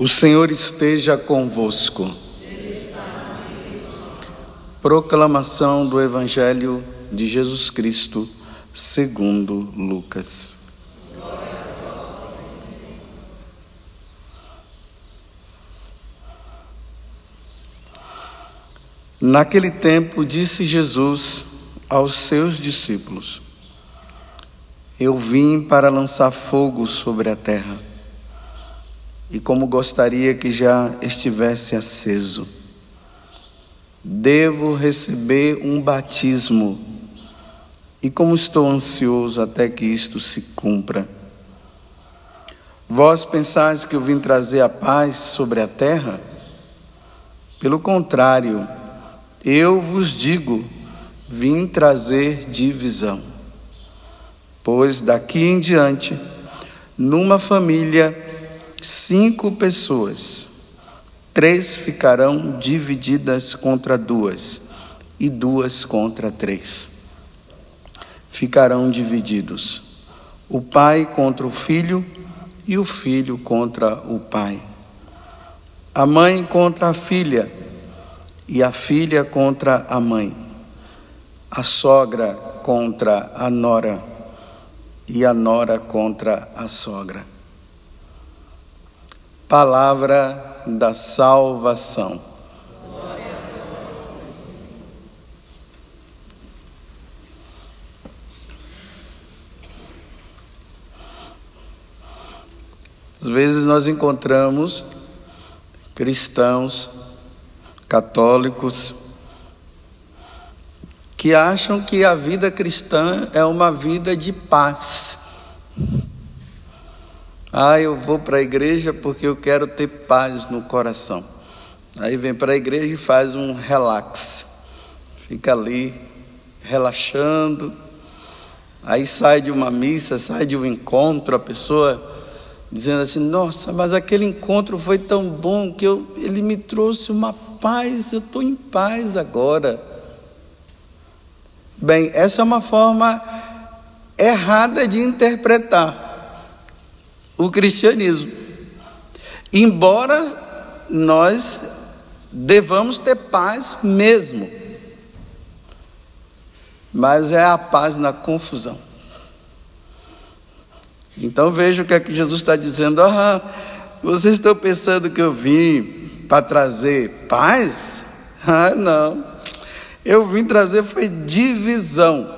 O Senhor esteja convosco. Proclamação do Evangelho de Jesus Cristo, segundo Lucas. Naquele tempo disse Jesus aos seus discípulos: Eu vim para lançar fogo sobre a terra e como gostaria que já estivesse aceso. Devo receber um batismo e como estou ansioso até que isto se cumpra. Vós pensais que eu vim trazer a paz sobre a terra? Pelo contrário, eu vos digo, vim trazer divisão. Pois daqui em diante, numa família, cinco pessoas, três ficarão divididas contra duas, e duas contra três. Ficarão divididos, o pai contra o filho e o filho contra o pai, a mãe contra a filha e a filha contra a mãe, a sogra contra a nora e a nora contra a sogra palavra da salvação. Às vezes nós encontramos cristãos, católicos, que acham que a vida cristã é uma vida de paz. Ah, eu vou para a igreja porque eu quero ter paz no coração. Aí vem para a igreja e faz um relax. Fica ali relaxando. Aí sai de uma missa, sai de um encontro, a pessoa dizendo assim: Nossa, mas aquele encontro foi tão bom que eu, ele me trouxe uma paz, eu estou em paz agora. Bem, essa é uma forma errada de interpretar o cristianismo. Embora nós devamos ter paz mesmo, mas é a paz na confusão. Então veja o que é que Jesus está dizendo. Ah, vocês estão pensando que eu vim para trazer paz? Ah, não. Eu vim trazer foi divisão.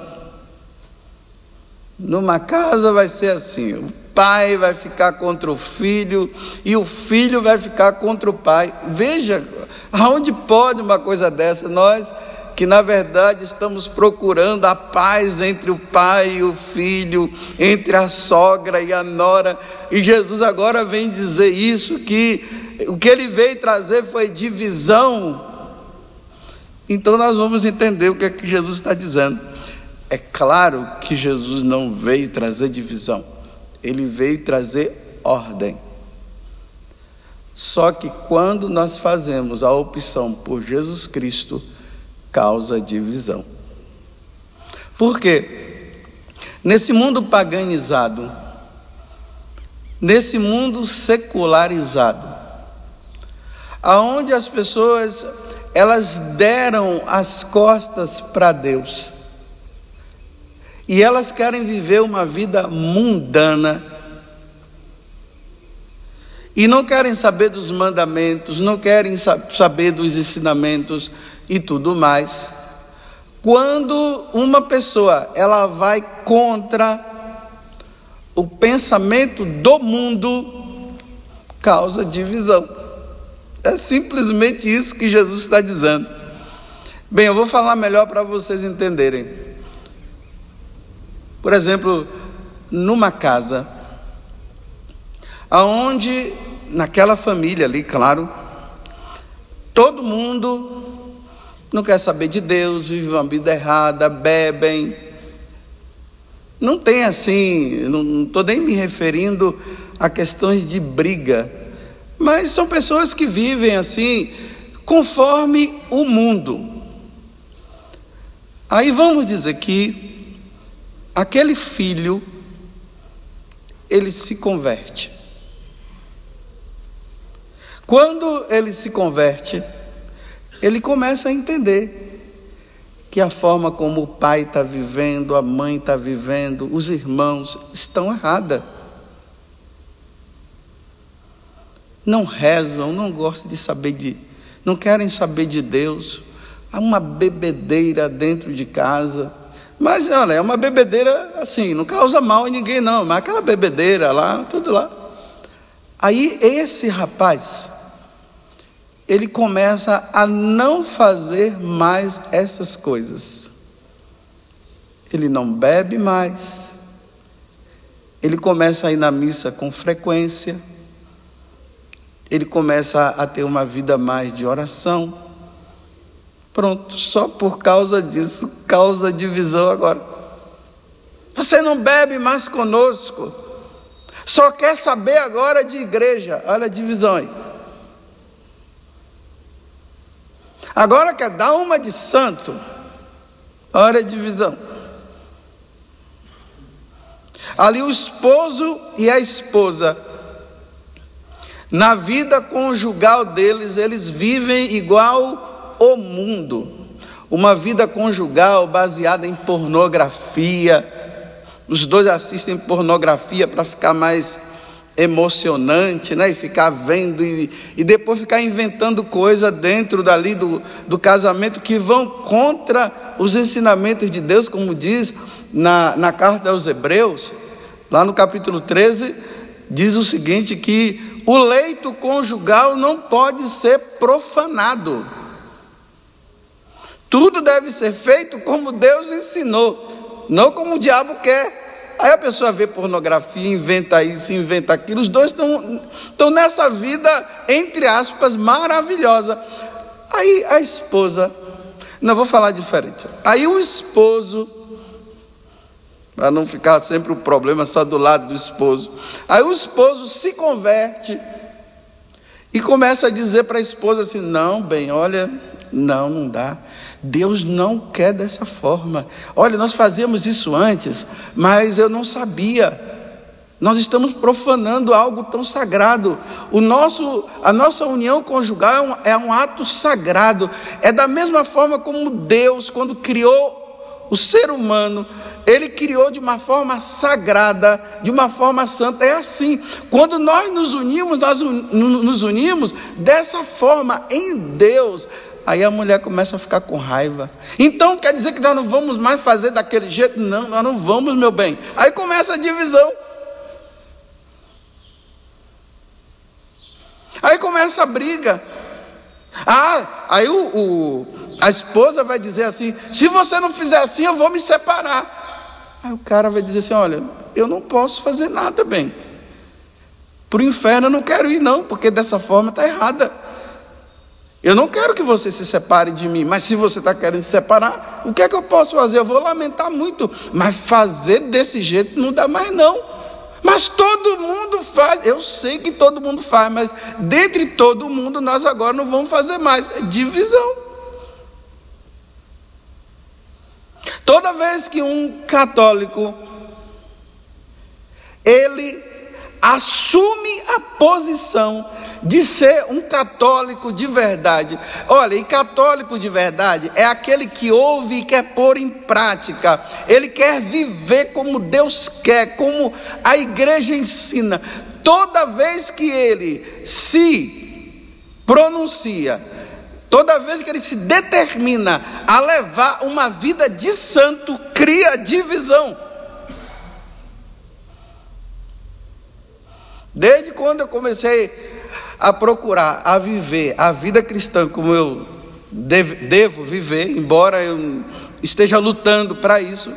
Numa casa vai ser assim: pai vai ficar contra o filho e o filho vai ficar contra o pai. Veja, aonde pode uma coisa dessa? Nós que na verdade estamos procurando a paz entre o pai e o filho, entre a sogra e a nora, e Jesus agora vem dizer isso que o que ele veio trazer foi divisão. Então nós vamos entender o que é que Jesus está dizendo. É claro que Jesus não veio trazer divisão ele veio trazer ordem. Só que quando nós fazemos a opção por Jesus Cristo, causa divisão. Por quê? Nesse mundo paganizado, nesse mundo secularizado, aonde as pessoas elas deram as costas para Deus, e elas querem viver uma vida mundana. E não querem saber dos mandamentos, não querem saber dos ensinamentos e tudo mais. Quando uma pessoa ela vai contra o pensamento do mundo, causa divisão. É simplesmente isso que Jesus está dizendo. Bem, eu vou falar melhor para vocês entenderem. Por exemplo, numa casa, aonde naquela família ali, claro, todo mundo não quer saber de Deus, vive uma vida errada, bebem. Não tem assim, não estou nem me referindo a questões de briga, mas são pessoas que vivem assim, conforme o mundo. Aí vamos dizer que aquele filho ele se converte. Quando ele se converte, ele começa a entender que a forma como o pai está vivendo, a mãe está vivendo, os irmãos estão errada. Não rezam, não gostam de saber de, não querem saber de Deus. Há uma bebedeira dentro de casa. Mas olha, é uma bebedeira assim, não causa mal em ninguém, não, mas aquela bebedeira lá, tudo lá. Aí esse rapaz, ele começa a não fazer mais essas coisas. Ele não bebe mais, ele começa a ir na missa com frequência, ele começa a ter uma vida mais de oração Pronto, só por causa disso causa divisão agora. Você não bebe mais conosco, só quer saber agora de igreja. Olha a divisão aí. Agora quer dar uma de santo. Olha a divisão. Ali o esposo e a esposa, na vida conjugal deles, eles vivem igual o mundo. Uma vida conjugal baseada em pornografia. Os dois assistem pornografia para ficar mais emocionante, né? E ficar vendo e, e depois ficar inventando coisa dentro dali do, do casamento que vão contra os ensinamentos de Deus, como diz na, na carta aos Hebreus, lá no capítulo 13, diz o seguinte: que o leito conjugal não pode ser profanado. Tudo deve ser feito como Deus ensinou, não como o diabo quer. Aí a pessoa vê pornografia, inventa isso, inventa aquilo. Os dois estão, nessa vida, entre aspas, maravilhosa. Aí a esposa, não vou falar diferente. Aí o esposo, para não ficar sempre o problema só do lado do esposo. Aí o esposo se converte e começa a dizer para a esposa assim: não, bem, olha, não, não dá. Deus não quer dessa forma. Olha, nós fazíamos isso antes, mas eu não sabia. Nós estamos profanando algo tão sagrado. O nosso, a nossa união conjugal é um, é um ato sagrado. É da mesma forma como Deus, quando criou o ser humano, ele criou de uma forma sagrada, de uma forma santa. É assim. Quando nós nos unimos, nós nos unimos dessa forma em Deus. Aí a mulher começa a ficar com raiva. Então quer dizer que nós não vamos mais fazer daquele jeito? Não, nós não vamos, meu bem. Aí começa a divisão. Aí começa a briga. Ah, aí o, o, a esposa vai dizer assim: se você não fizer assim, eu vou me separar. Aí o cara vai dizer assim: olha, eu não posso fazer nada bem. Para o inferno eu não quero ir, não, porque dessa forma está errada. Eu não quero que você se separe de mim, mas se você está querendo se separar, o que é que eu posso fazer? Eu vou lamentar muito, mas fazer desse jeito não dá mais não. Mas todo mundo faz, eu sei que todo mundo faz, mas dentre todo mundo nós agora não vamos fazer mais. É divisão. Toda vez que um católico ele assume a posição de ser um católico de verdade. Olha, e católico de verdade é aquele que ouve e quer pôr em prática. Ele quer viver como Deus quer, como a igreja ensina. Toda vez que ele se pronuncia, toda vez que ele se determina a levar uma vida de santo, cria divisão. Desde quando eu comecei a procurar, a viver a vida cristã como eu devo, viver, embora eu esteja lutando para isso,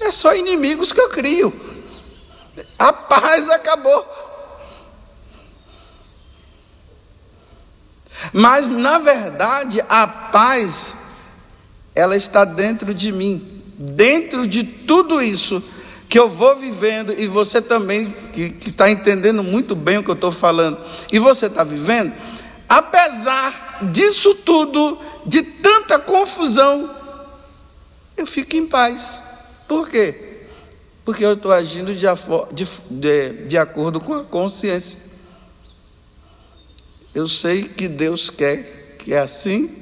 é só inimigos que eu crio. A paz acabou. Mas na verdade, a paz ela está dentro de mim. Dentro de tudo isso, que eu vou vivendo e você também, que está entendendo muito bem o que eu estou falando, e você está vivendo, apesar disso tudo, de tanta confusão, eu fico em paz. Por quê? Porque eu estou agindo de, de, de, de acordo com a consciência. Eu sei que Deus quer que é assim.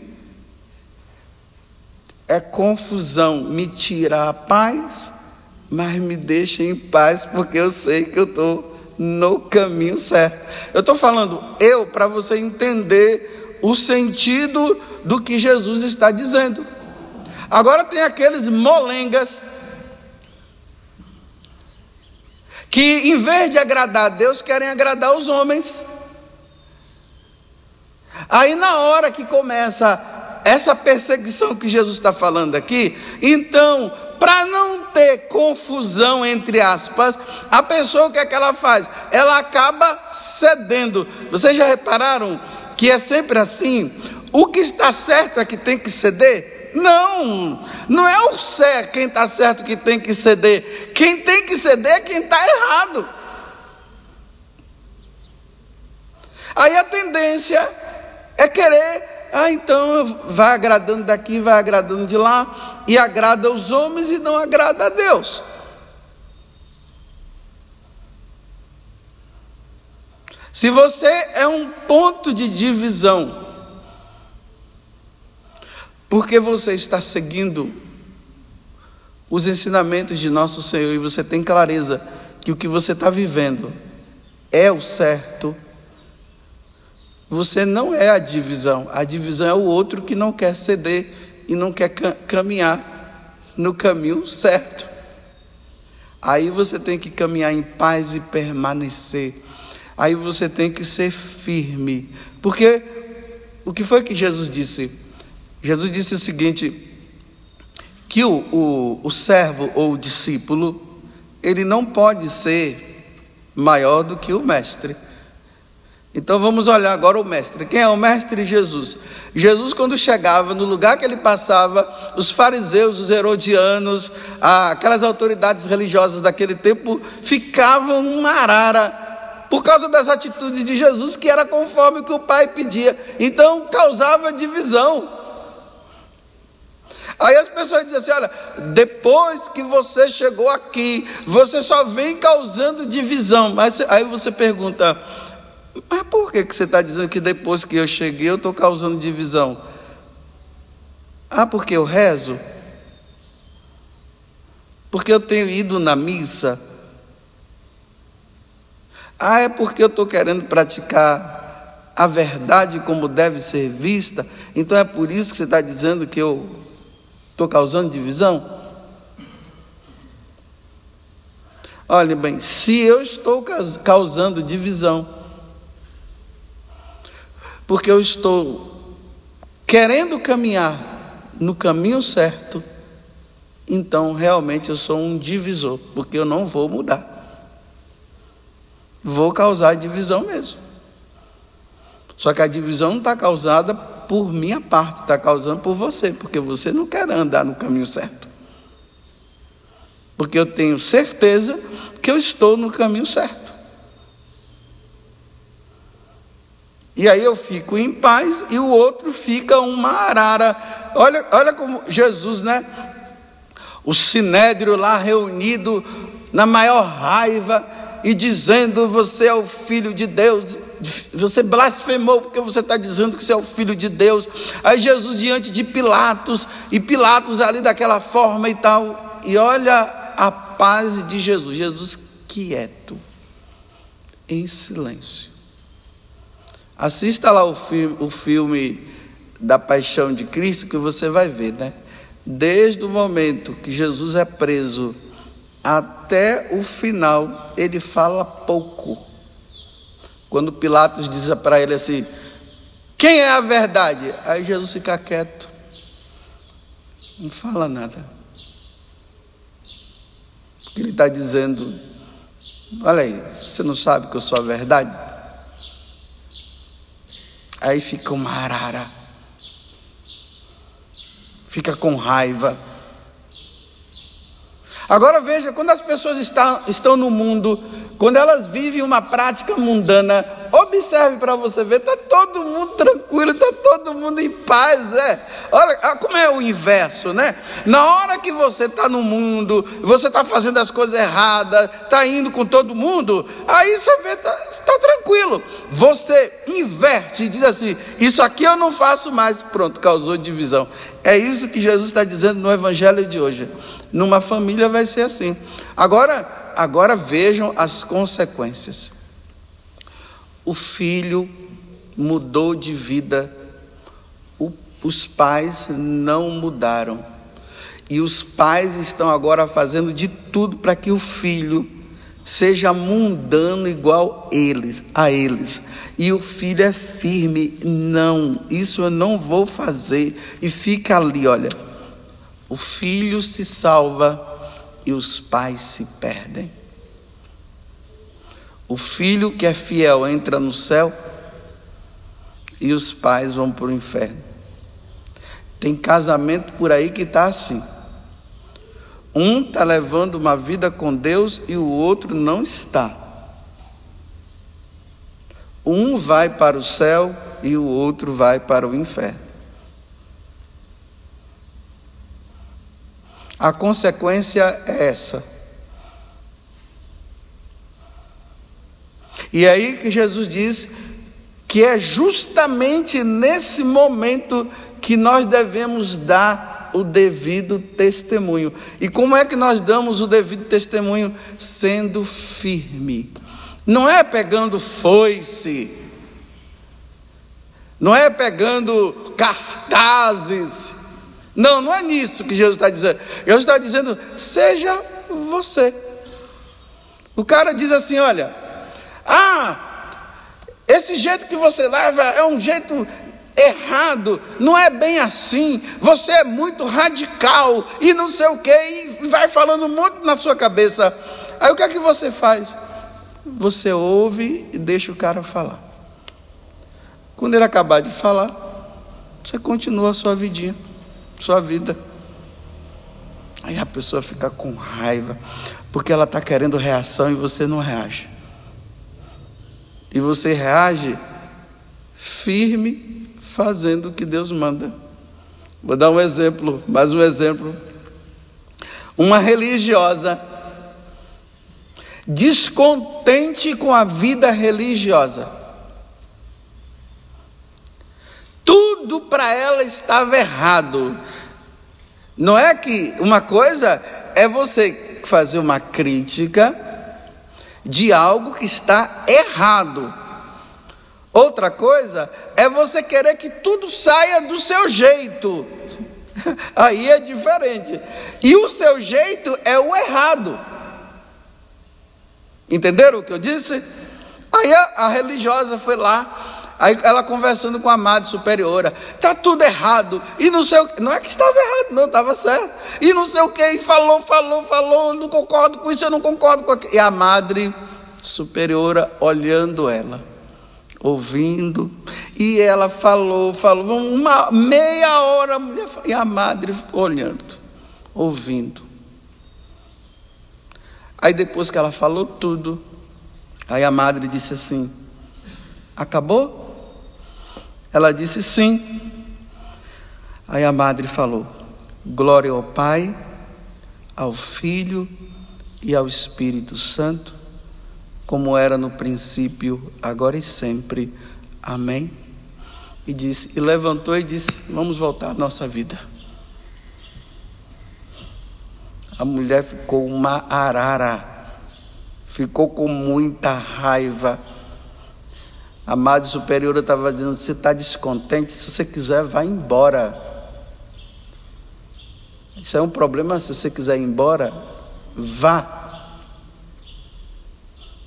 É confusão, me tira a paz, mas me deixa em paz, porque eu sei que eu estou no caminho certo. Eu estou falando eu para você entender o sentido do que Jesus está dizendo. Agora tem aqueles molengas que, em vez de agradar a Deus, querem agradar os homens. Aí, na hora que começa essa perseguição que Jesus está falando aqui, então, para não ter confusão, entre aspas, a pessoa o que é que ela faz? Ela acaba cedendo. Vocês já repararam que é sempre assim? O que está certo é que tem que ceder? Não, não é o certo quem está certo que tem que ceder. Quem tem que ceder é quem está errado. Aí a tendência é querer, ah, então vai agradando daqui, vai agradando de lá, e agrada os homens e não agrada a Deus. Se você é um ponto de divisão porque você está seguindo os ensinamentos de nosso Senhor e você tem clareza que o que você está vivendo é o certo, você não é a divisão, a divisão é o outro que não quer ceder e não quer caminhar no caminho certo. Aí você tem que caminhar em paz e permanecer. Aí você tem que ser firme. Porque o que foi que Jesus disse? Jesus disse o seguinte: que o, o, o servo ou o discípulo, ele não pode ser maior do que o mestre. Então vamos olhar agora o mestre. Quem é o mestre? Jesus. Jesus, quando chegava no lugar que ele passava, os fariseus, os herodianos, aquelas autoridades religiosas daquele tempo ficavam uma arara por causa das atitudes de Jesus, que era conforme o que o Pai pedia. Então causava divisão. Aí as pessoas dizem assim: olha, depois que você chegou aqui, você só vem causando divisão. Mas aí você pergunta: mas por que, que você está dizendo que depois que eu cheguei eu estou causando divisão? Ah, porque eu rezo? Porque eu tenho ido na missa? Ah, é porque eu estou querendo praticar a verdade como deve ser vista? Então é por isso que você está dizendo que eu Estou causando divisão? Olha bem, se eu estou causando divisão, porque eu estou querendo caminhar no caminho certo, então realmente eu sou um divisor, porque eu não vou mudar. Vou causar divisão mesmo. Só que a divisão não está causada por minha parte, está causando por você, porque você não quer andar no caminho certo. Porque eu tenho certeza que eu estou no caminho certo. E aí eu fico em paz e o outro fica uma arara. Olha, olha como Jesus, né? O sinédrio lá reunido na maior raiva e dizendo: Você é o filho de Deus você blasfemou porque você está dizendo que você é o filho de Deus. Aí Jesus diante de Pilatos, e Pilatos ali daquela forma e tal, e olha a paz de Jesus, Jesus quieto, em silêncio. Assista lá o filme, o filme da paixão de Cristo que você vai ver, né? Desde o momento que Jesus é preso até o final, ele fala pouco. Quando Pilatos diz para ele assim: Quem é a verdade? Aí Jesus fica quieto, não fala nada. Ele está dizendo: Olha aí, você não sabe que eu sou a verdade? Aí fica uma arara, fica com raiva. Agora veja, quando as pessoas estão, estão no mundo quando elas vivem uma prática mundana, Observe para você ver, está todo mundo tranquilo, está todo mundo em paz, é. Olha como é o inverso, né? Na hora que você está no mundo, você está fazendo as coisas erradas, está indo com todo mundo, aí você vê, está tá tranquilo. Você inverte e diz assim: Isso aqui eu não faço mais. Pronto, causou divisão. É isso que Jesus está dizendo no Evangelho de hoje. Numa família vai ser assim. Agora, agora vejam as consequências. O filho mudou de vida, o, os pais não mudaram. E os pais estão agora fazendo de tudo para que o filho seja mundano igual eles, a eles. E o filho é firme, não, isso eu não vou fazer. E fica ali, olha. O filho se salva e os pais se perdem. O filho que é fiel entra no céu e os pais vão para o inferno. Tem casamento por aí que está assim. Um está levando uma vida com Deus e o outro não está. Um vai para o céu e o outro vai para o inferno. A consequência é essa. E é aí que Jesus diz que é justamente nesse momento que nós devemos dar o devido testemunho. E como é que nós damos o devido testemunho? Sendo firme. Não é pegando foice, não é pegando cartazes, não, não é nisso que Jesus está dizendo. Jesus está dizendo, seja você. O cara diz assim: olha, ah, esse jeito que você leva é um jeito errado, não é bem assim, você é muito radical e não sei o que, e vai falando um monte na sua cabeça. Aí o que é que você faz? Você ouve e deixa o cara falar. Quando ele acabar de falar, você continua a sua vidinha sua vida. Aí a pessoa fica com raiva, porque ela está querendo reação e você não reage. E você reage firme, fazendo o que Deus manda. Vou dar um exemplo, mais um exemplo. Uma religiosa, descontente com a vida religiosa, tudo para ela estava errado. Não é que uma coisa é você fazer uma crítica de algo que está errado. Outra coisa é você querer que tudo saia do seu jeito. Aí é diferente. E o seu jeito é o errado. Entenderam o que eu disse? Aí a, a religiosa foi lá Aí ela conversando com a madre superiora, tá tudo errado, e não sei o que, não é que estava errado, não, estava certo, e não sei o que, e falou, falou, falou, não concordo com isso, eu não concordo com aquilo. E a madre superiora olhando ela, ouvindo, e ela falou, falou, uma meia hora a mulher, e a madre olhando, ouvindo. Aí depois que ela falou tudo, aí a madre disse assim: Acabou? Ela disse sim. Aí a madre falou: Glória ao Pai, ao Filho e ao Espírito Santo, como era no princípio, agora e sempre. Amém. E disse, e levantou e disse: Vamos voltar à nossa vida. A mulher ficou uma arara, ficou com muita raiva a Madre Superiora estava dizendo: você está descontente? Se você quiser, vá embora. Isso é um problema. Se você quiser ir embora, vá.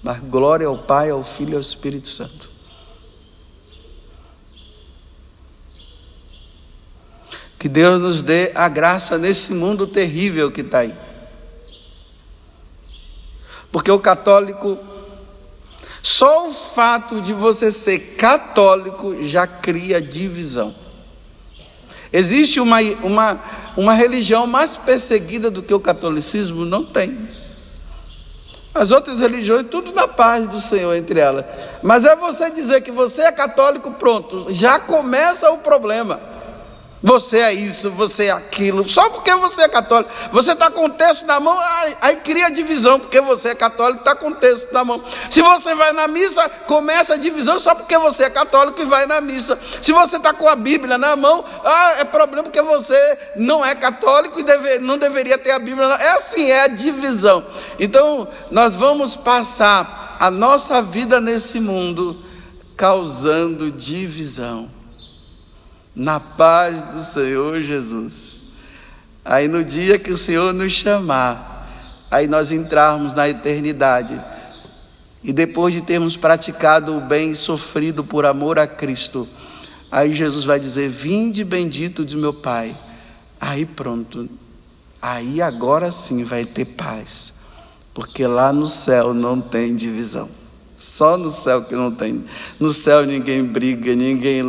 Mas glória ao Pai, ao Filho e ao Espírito Santo. Que Deus nos dê a graça nesse mundo terrível que está aí. Porque o católico só o fato de você ser católico já cria divisão. Existe uma, uma, uma religião mais perseguida do que o catolicismo? Não tem. As outras religiões, tudo na paz do Senhor entre elas. Mas é você dizer que você é católico, pronto, já começa o problema. Você é isso, você é aquilo, só porque você é católico. Você está com o texto na mão, aí, aí, cria divisão, porque você é católico, está com o texto na mão. Se você vai na missa, começa a divisão só porque você é católico e vai na missa. Se você está com a Bíblia na mão, ah, é problema porque você não é católico e deve, não deveria ter a Bíblia. É assim, é a divisão. Então, nós vamos passar a nossa vida nesse mundo causando divisão na paz do Senhor Jesus. Aí no dia que o Senhor nos chamar, aí nós entrarmos na eternidade. E depois de termos praticado o bem sofrido por amor a Cristo, aí Jesus vai dizer: Vinde bendito de meu Pai. Aí pronto, aí agora sim vai ter paz, porque lá no céu não tem divisão. Só no céu que não tem. No céu ninguém briga, ninguém,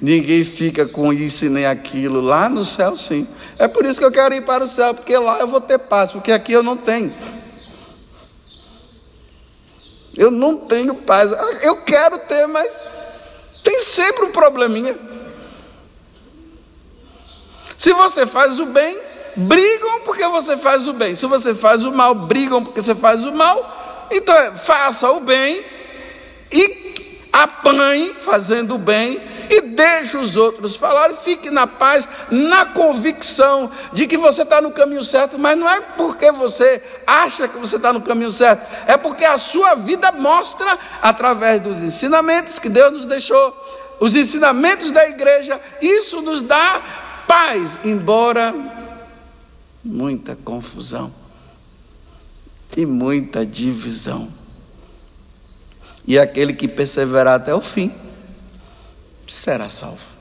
ninguém fica com isso e nem aquilo. Lá no céu, sim. É por isso que eu quero ir para o céu, porque lá eu vou ter paz, porque aqui eu não tenho. Eu não tenho paz. Eu quero ter, mas tem sempre um probleminha. Se você faz o bem, brigam porque você faz o bem. Se você faz o mal, brigam porque você faz o mal. Então, é, faça o bem e apanhe fazendo o bem e deixe os outros falar e fique na paz, na convicção de que você está no caminho certo, mas não é porque você acha que você está no caminho certo, é porque a sua vida mostra, através dos ensinamentos que Deus nos deixou, os ensinamentos da igreja, isso nos dá paz, embora muita confusão e muita divisão. E aquele que perseverar até o fim será salvo.